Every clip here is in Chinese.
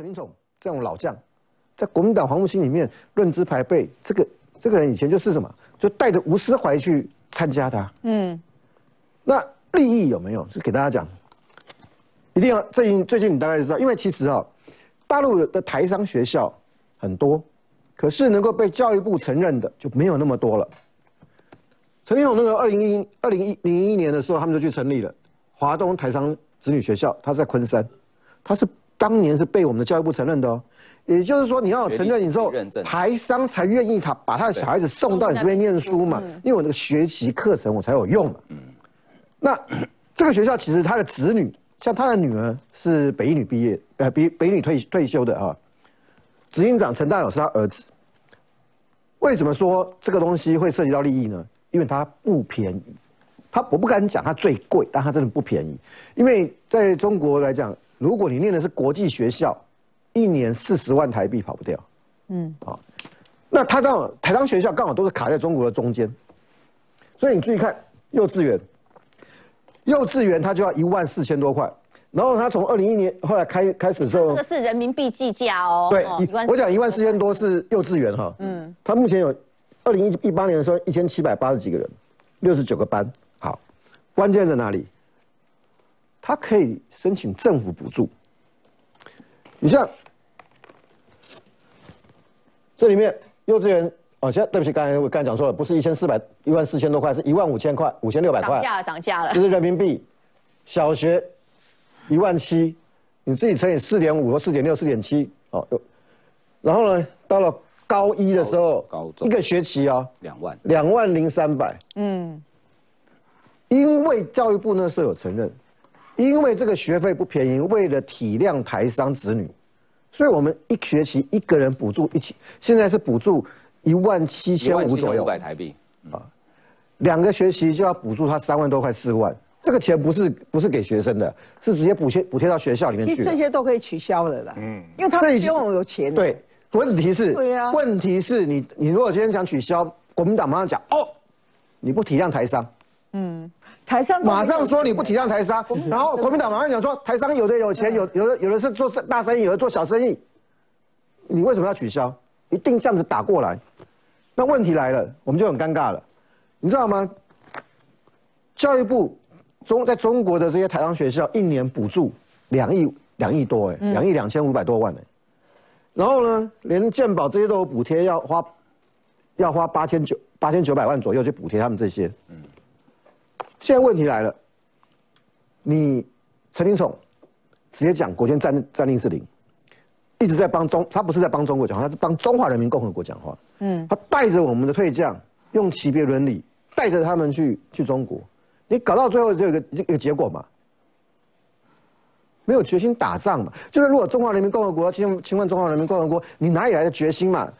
陈林宠这种老将，在国民党黄木心里面论资排辈，这个这个人以前就是什么，就带着吴思怀去参加的。嗯，那利益有没有？是给大家讲，一定要最近最近你大概知道，因为其实啊，大陆的台商学校很多，可是能够被教育部承认的就没有那么多了。陈林宠那个二零一二零一零一年的时候，他们就去成立了华东台商子女学校，他在昆山，他是。当年是被我们的教育部承认的哦，也就是说你要承认你之后，台商才愿意他把他的小孩子送到你这边念书嘛，因为我那个学习课程我才有用嘛。那这个学校其实他的子女，像他的女儿是北一女毕业，呃，北北女退退休的啊，执行长陈大友是他儿子。为什么说这个东西会涉及到利益呢？因为它不便宜，他我不敢讲它最贵，但它真的不便宜，因为在中国来讲。如果你念的是国际学校，一年四十万台币跑不掉。嗯，好，那他刚好台商学校刚好都是卡在中国的中间，所以你注意看幼稚园，幼稚园它就要一万四千多块，然后他从二零一年后来开开始之后，这个是人民币计价哦。对，我讲一万四千多是幼稚园哈。嗯，他目前有二零一一八年的时候一千七百八十几个人，六十九个班。好，关键在哪里？他可以申请政府补助。你像这里面幼稚园，哦，现在对不起，刚才我刚才讲错了，不是一千四百一万四千多块，是一万五千块，五千六百块。涨价了，涨价了。这是人民币。小学一万七，你自己乘以四点五或四点六、四点七，哦，然后呢，到了高一的时候，高一个学期啊，两万，两万零三百。嗯，因为教育部那时候有承认。因为这个学费不便宜，为了体谅台商子女，所以我们一学期一个人补助一起，现在是补助一万七千五左右，五百台币啊，两个学期就要补助他三万多块四万，这个钱不是不是给学生的，是直接补贴补贴到学校里面去。这些都可以取消的啦，嗯，因为他们希望有钱。对，问题是，对呀，问题是你你如果今天想取消，国民党马上讲哦，你不体谅台商，嗯。台商马上说你不体谅台商，然后国民党马上讲说台商有的有钱，有有的有的是做大生意，有的做小生意，你为什么要取消？一定这样子打过来，那问题来了，我们就很尴尬了，你知道吗？教育部中在中国的这些台商学校一年补助两亿两亿多哎，两亿两千五百多万哎，然后呢，连健保这些都有补贴，要花要花八千九八千九百万左右去补贴他们这些。现在问题来了，你陈林宠直接讲国军战战令是零，一直在帮中，他不是在帮中国讲话，他是帮中华人民共和国讲话。嗯，他带着我们的退将，用级别伦理带着他们去去中国，你搞到最后只有一个一个结果嘛，没有决心打仗嘛。就是如果中华人民共和国侵侵犯中华人民共和国，你哪里来的决心嘛？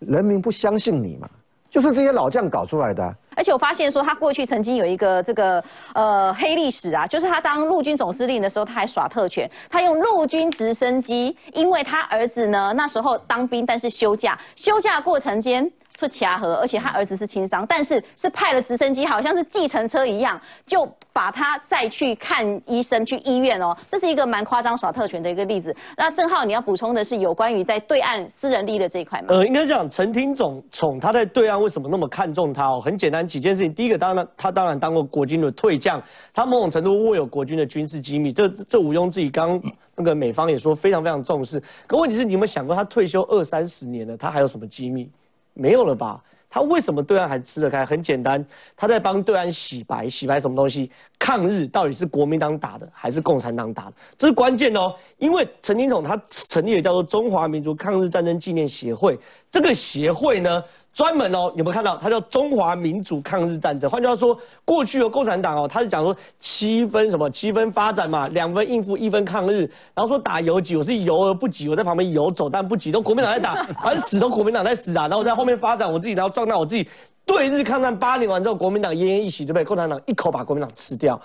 人民不相信你嘛？就是这些老将搞出来的。而且我发现说，他过去曾经有一个这个呃黑历史啊，就是他当陆军总司令的时候，他还耍特权，他用陆军直升机，因为他儿子呢那时候当兵，但是休假，休假过程间。出卡河，而且他儿子是轻伤，但是是派了直升机，好像是计程车一样，就把他再去看医生，去医院哦。这是一个蛮夸张耍特权的一个例子。那郑浩，你要补充的是有关于在对岸私人利益的这一块吗？呃，应该讲陈廷总宠他在对岸为什么那么看重他哦？很简单几件事情。第一个，当然他当然当过国军的退将，他某种程度握有国军的军事机密，这这毋庸置疑。刚那个美方也说非常非常重视。可问题是，你有没有想过他退休二三十年了，他还有什么机密？没有了吧？他为什么对岸还吃得开？很简单，他在帮对岸洗白，洗白什么东西？抗日到底是国民党打的还是共产党打的？这是关键哦。因为陈金统他成立了叫做中华民族抗日战争纪念协会，这个协会呢？专门哦，有没有看到？它叫中华民族抗日战争。换句话说，过去的共产党哦，他是讲说七分什么七分发展嘛，两分应付，一分抗日。然后说打游击，我是游而不击，我在旁边游走但不急，都国民党在打，反正死都国民党在死啊。然后我在后面发展，我自己然后壮大我自己。对日抗战八年完之后，国民党奄奄一息，就被共产党一口把国民党吃掉。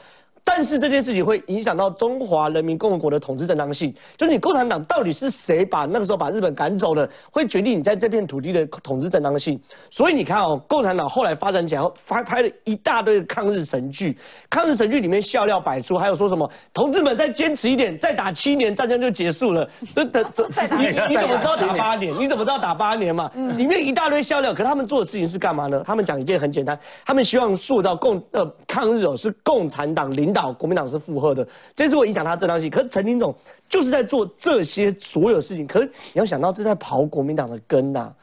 但是这件事情会影响到中华人民共和国的统治正当性，就是你共产党到底是谁把那个时候把日本赶走的，会决定你在这片土地的统治正当性。所以你看哦，共产党后来发展起来，拍拍了一大堆抗日神剧，抗日神剧里面笑料百出，还有说什么同志们再坚持一点，再打七年战争就结束了。这等这你你怎么知道打八年？你怎么知道打八年嘛？里面一大堆笑料，可他们做的事情是干嘛呢？他们讲一件很简单，他们希望塑造共呃抗日哦是共产党领。导国民党是附和的，这是会影响他正当性。可是陈廷总就是在做这些所有事情，可是你要想到，这在刨国民党的根呐。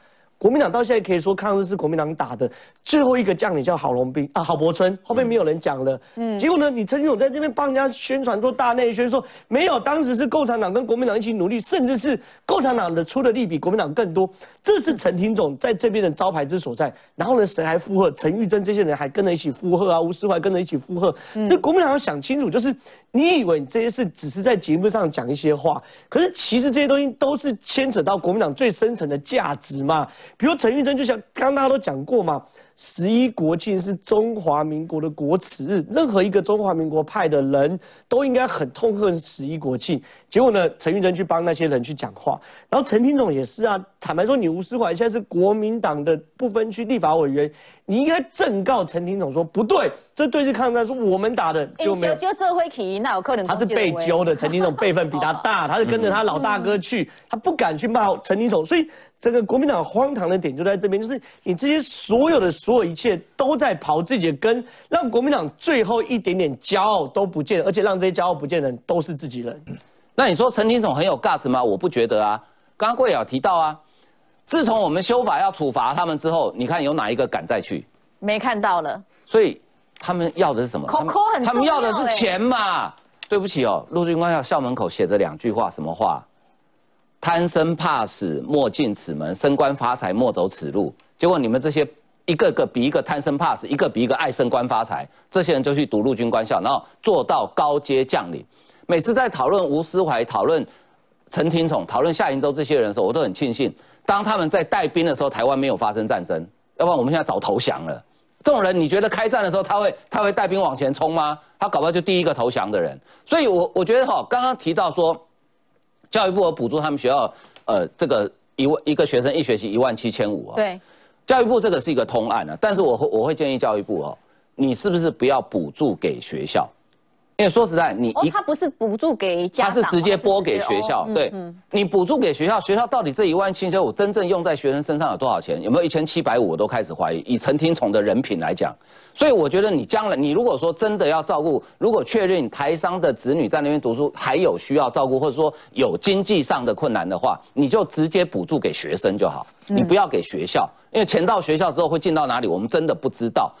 国民党到现在可以说抗日是国民党打的，最后一个将领叫郝龙斌啊，郝柏村，后面没有人讲了。嗯，结果呢，你陈廷总在这边帮人家宣传做大内宣，说没有，当时是共产党跟国民党一起努力，甚至是共产党的出的力比国民党更多，这是陈廷总在这边的招牌之所在。然后呢，谁还附和？陈玉珍这些人还跟着一起附和啊，吴思怀跟着一起附和。那国民党要想清楚，就是你以为你这些事只是在节目上讲一些话，可是其实这些东西都是牵扯到国民党最深层的价值嘛。比如陈玉珍，就像刚刚大家都讲过嘛，十一国庆是中华民国的国耻日，任何一个中华民国派的人都应该很痛恨十一国庆。结果呢，陈玉珍去帮那些人去讲话，然后陈廷总也是啊，坦白说，你吴思怀现在是国民党的不分区立法委员，你应该正告陈廷总说，不对，这对日抗战是我们打的，就没有就这会起，那有可能他是被揪的，陈廷总辈分比他大，他是跟着他老大哥去，他不敢去骂陈廷总，所以。这个国民党荒唐的点就在这边，就是你这些所有的所有一切都在刨自己的根，让国民党最后一点点骄傲都不见，而且让这些骄傲不见的人都是自己人。那你说陈廷总很有 guts 吗？我不觉得啊。刚刚贵瑶提到啊，自从我们修法要处罚他们之后，你看有哪一个敢再去？没看到了。所以他们要的是什么？他们要的是钱嘛？对不起哦，陆军官校校门口写着两句话，什么话？贪生怕死，莫进此门；升官发财，莫走此路。结果你们这些一个个比一个贪生怕死，一个比一个爱升官发财，这些人就去读陆军官校，然后做到高阶将领。每次在讨论吴思怀、讨论陈廷宠、讨论夏银洲这些人的时候，我都很庆幸，当他们在带兵的时候，台湾没有发生战争，要不然我们现在早投降了。这种人，你觉得开战的时候他会他会带兵往前冲吗？他搞不好就第一个投降的人。所以，我我觉得哈，刚刚提到说。教育部有补助他们学校，呃，这个一万一个学生一学期一万七千五啊。对，教育部这个是一个通案啊，但是我会我会建议教育部哦，你是不是不要补助给学校？因为说实在，你哦，他不是补助给家长，他是直接拨给学校。对，你补助给学校，学校到底这一万七千五真正用在学生身上有多少钱？有没有一千七百五？我都开始怀疑。以陈廷宠的人品来讲，所以我觉得你将来，你如果说真的要照顾，如果确认台商的子女在那边读书还有需要照顾，或者说有经济上的困难的话，你就直接补助给学生就好，你不要给学校，因为钱到学校之后会进到哪里，我们真的不知道。